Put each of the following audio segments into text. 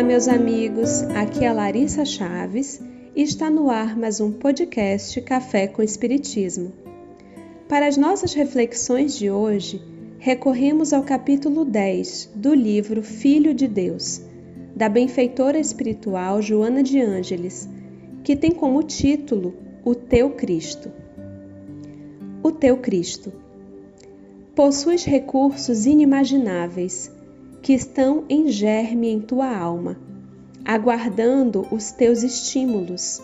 Olá, meus amigos. Aqui é Larissa Chaves e está no ar mais um podcast Café com Espiritismo. Para as nossas reflexões de hoje, recorremos ao capítulo 10 do livro Filho de Deus, da benfeitora espiritual Joana de Ângeles, que tem como título O Teu Cristo. O Teu Cristo. Possuis recursos inimagináveis que estão em germe em tua alma, aguardando os teus estímulos.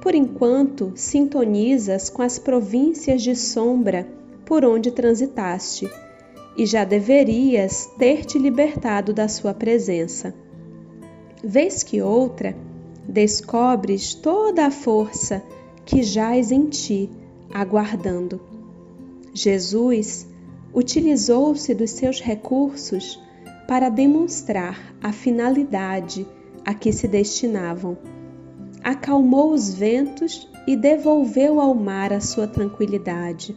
Por enquanto, sintonizas com as províncias de sombra por onde transitaste, e já deverias ter te libertado da sua presença. Vez que outra, descobres toda a força que jaz em ti, aguardando. Jesus utilizou-se dos seus recursos para demonstrar a finalidade a que se destinavam. Acalmou os ventos e devolveu ao mar a sua tranquilidade.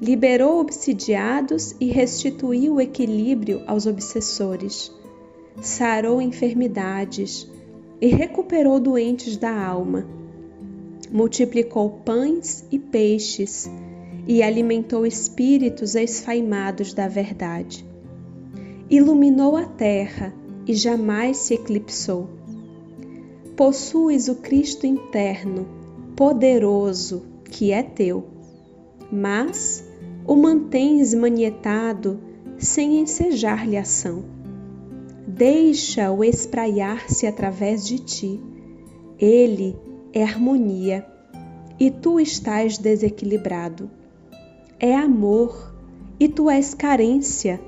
Liberou obsidiados e restituiu o equilíbrio aos obsessores. Sarou enfermidades e recuperou doentes da alma. Multiplicou pães e peixes e alimentou espíritos esfaimados da verdade iluminou a terra e jamais se eclipsou. Possuis o Cristo interno, poderoso, que é teu, mas o mantens manietado sem ensejar-lhe ação. Deixa-o espraiar-se através de ti. Ele é harmonia e tu estás desequilibrado. É amor e tu és carência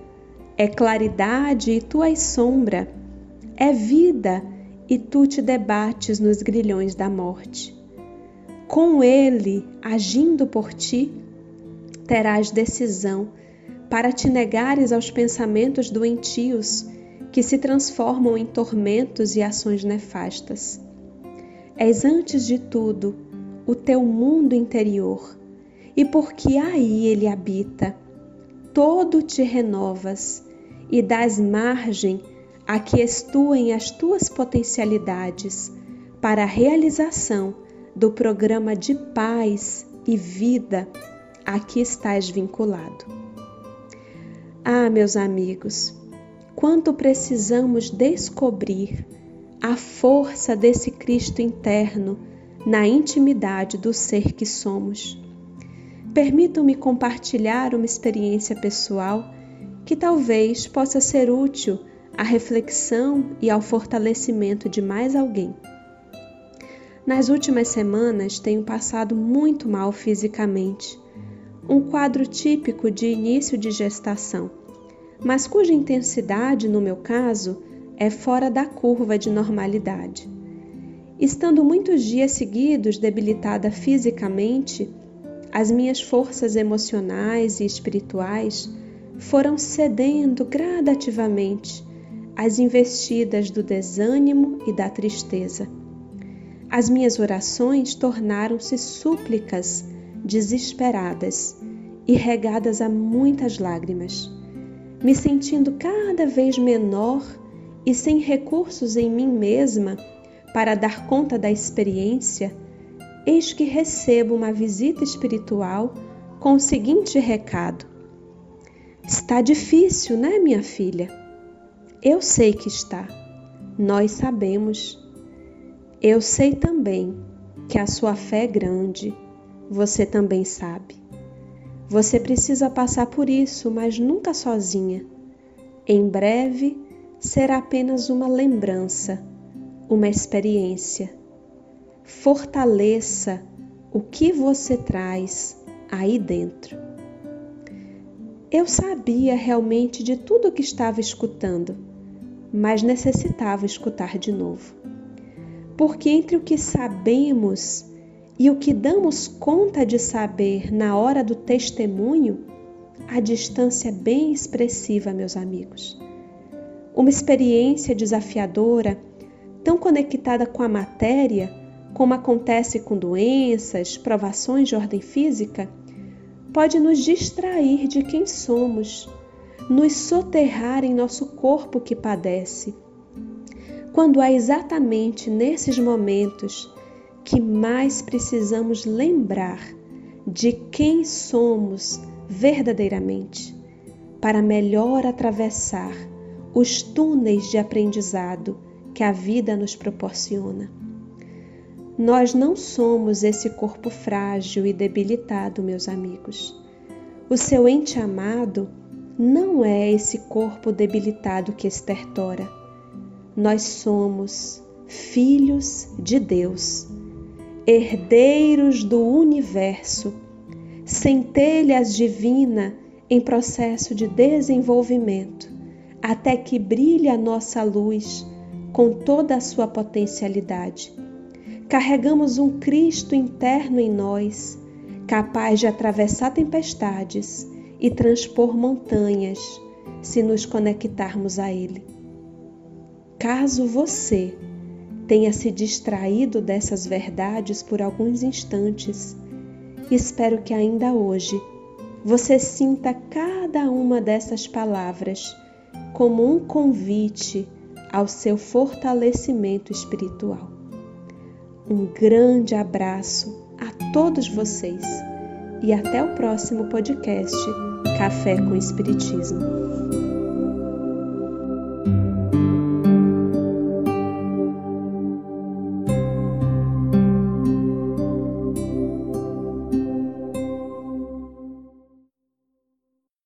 é claridade e tu és sombra, é vida e tu te debates nos grilhões da morte. Com ele, agindo por ti, terás decisão para te negares aos pensamentos doentios que se transformam em tormentos e ações nefastas. És antes de tudo o teu mundo interior, e porque aí ele habita, todo te renovas e dás margem a que estuem as tuas potencialidades para a realização do programa de paz e vida a que estás vinculado. Ah, meus amigos, quanto precisamos descobrir a força desse Cristo interno na intimidade do ser que somos. Permitam-me compartilhar uma experiência pessoal que talvez possa ser útil à reflexão e ao fortalecimento de mais alguém. Nas últimas semanas tenho passado muito mal fisicamente, um quadro típico de início de gestação, mas cuja intensidade, no meu caso, é fora da curva de normalidade. Estando muitos dias seguidos debilitada fisicamente, as minhas forças emocionais e espirituais foram cedendo gradativamente às investidas do desânimo e da tristeza. As minhas orações tornaram-se súplicas desesperadas e regadas a muitas lágrimas. Me sentindo cada vez menor e sem recursos em mim mesma para dar conta da experiência, eis que recebo uma visita espiritual com o seguinte recado: Está difícil, né, minha filha? Eu sei que está. Nós sabemos. Eu sei também que a sua fé é grande. Você também sabe. Você precisa passar por isso, mas nunca sozinha. Em breve será apenas uma lembrança, uma experiência. Fortaleça o que você traz aí dentro. Eu sabia realmente de tudo o que estava escutando, mas necessitava escutar de novo. Porque entre o que sabemos e o que damos conta de saber na hora do testemunho, a distância é bem expressiva, meus amigos. Uma experiência desafiadora, tão conectada com a matéria, como acontece com doenças, provações de ordem física, pode nos distrair de quem somos, nos soterrar em nosso corpo que padece. quando é exatamente nesses momentos que mais precisamos lembrar de quem somos verdadeiramente, para melhor atravessar os túneis de aprendizado que a vida nos proporciona. Nós não somos esse corpo frágil e debilitado, meus amigos. O seu ente amado não é esse corpo debilitado que estertora. Nós somos filhos de Deus, herdeiros do universo, centelhas divina em processo de desenvolvimento, até que brilhe a nossa luz com toda a sua potencialidade. Carregamos um Cristo interno em nós, capaz de atravessar tempestades e transpor montanhas se nos conectarmos a Ele. Caso você tenha se distraído dessas verdades por alguns instantes, espero que ainda hoje você sinta cada uma dessas palavras como um convite ao seu fortalecimento espiritual. Um grande abraço a todos vocês e até o próximo podcast Café com Espiritismo.